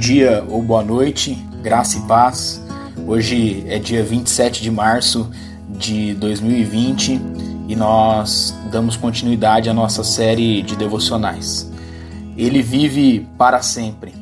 dia ou boa noite, graça e paz. Hoje é dia 27 de março de 2020 e nós damos continuidade à nossa série de devocionais. Ele vive para sempre.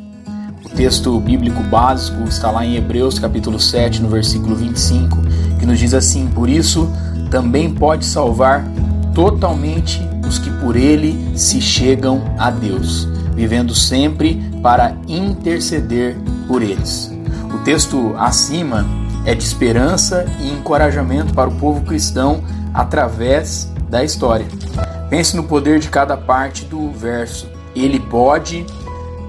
O texto bíblico básico está lá em Hebreus capítulo 7, no versículo 25, que nos diz assim: Por isso também pode salvar totalmente os que por ele se chegam a Deus, vivendo sempre para interceder por eles. O texto acima é de esperança e encorajamento para o povo cristão através da história. Pense no poder de cada parte do verso. Ele pode,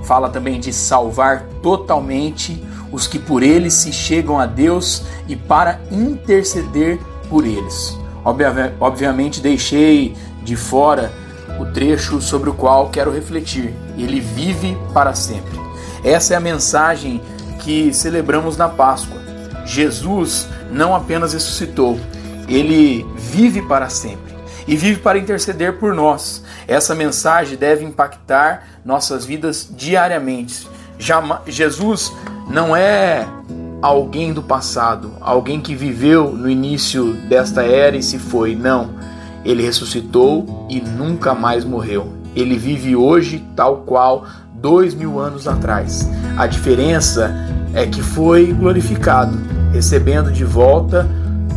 fala também de salvar totalmente os que por ele se chegam a Deus e para interceder por eles. Obviamente, deixei de fora o trecho sobre o qual quero refletir. Ele vive para sempre. Essa é a mensagem que celebramos na Páscoa. Jesus não apenas ressuscitou, ele vive para sempre e vive para interceder por nós. Essa mensagem deve impactar nossas vidas diariamente. Jesus não é alguém do passado, alguém que viveu no início desta era e se foi. Não. Ele ressuscitou e nunca mais morreu. Ele vive hoje tal qual dois mil anos atrás. A diferença é que foi glorificado, recebendo de volta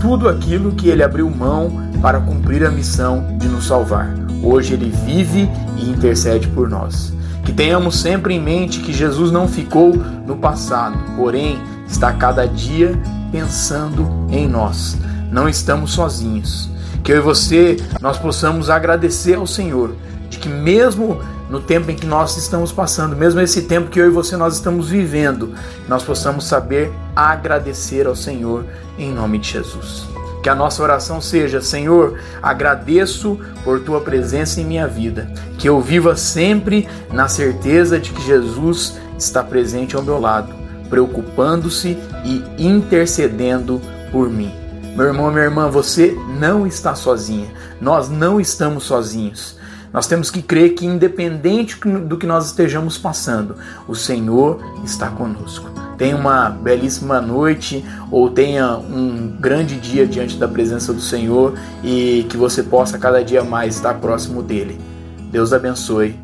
tudo aquilo que ele abriu mão para cumprir a missão de nos salvar. Hoje ele vive e intercede por nós. Que tenhamos sempre em mente que Jesus não ficou no passado, porém está cada dia pensando em nós. Não estamos sozinhos. Que eu e você nós possamos agradecer ao Senhor de que mesmo no tempo em que nós estamos passando, mesmo esse tempo que eu e você nós estamos vivendo, nós possamos saber agradecer ao Senhor em nome de Jesus. Que a nossa oração seja: Senhor, agradeço por tua presença em minha vida. Que eu viva sempre na certeza de que Jesus está presente ao meu lado, preocupando-se e intercedendo por mim. Meu irmão, minha irmã, você não está sozinha. Nós não estamos sozinhos. Nós temos que crer que, independente do que nós estejamos passando, o Senhor está conosco. Tenha uma belíssima noite ou tenha um grande dia diante da presença do Senhor e que você possa cada dia mais estar próximo dele. Deus abençoe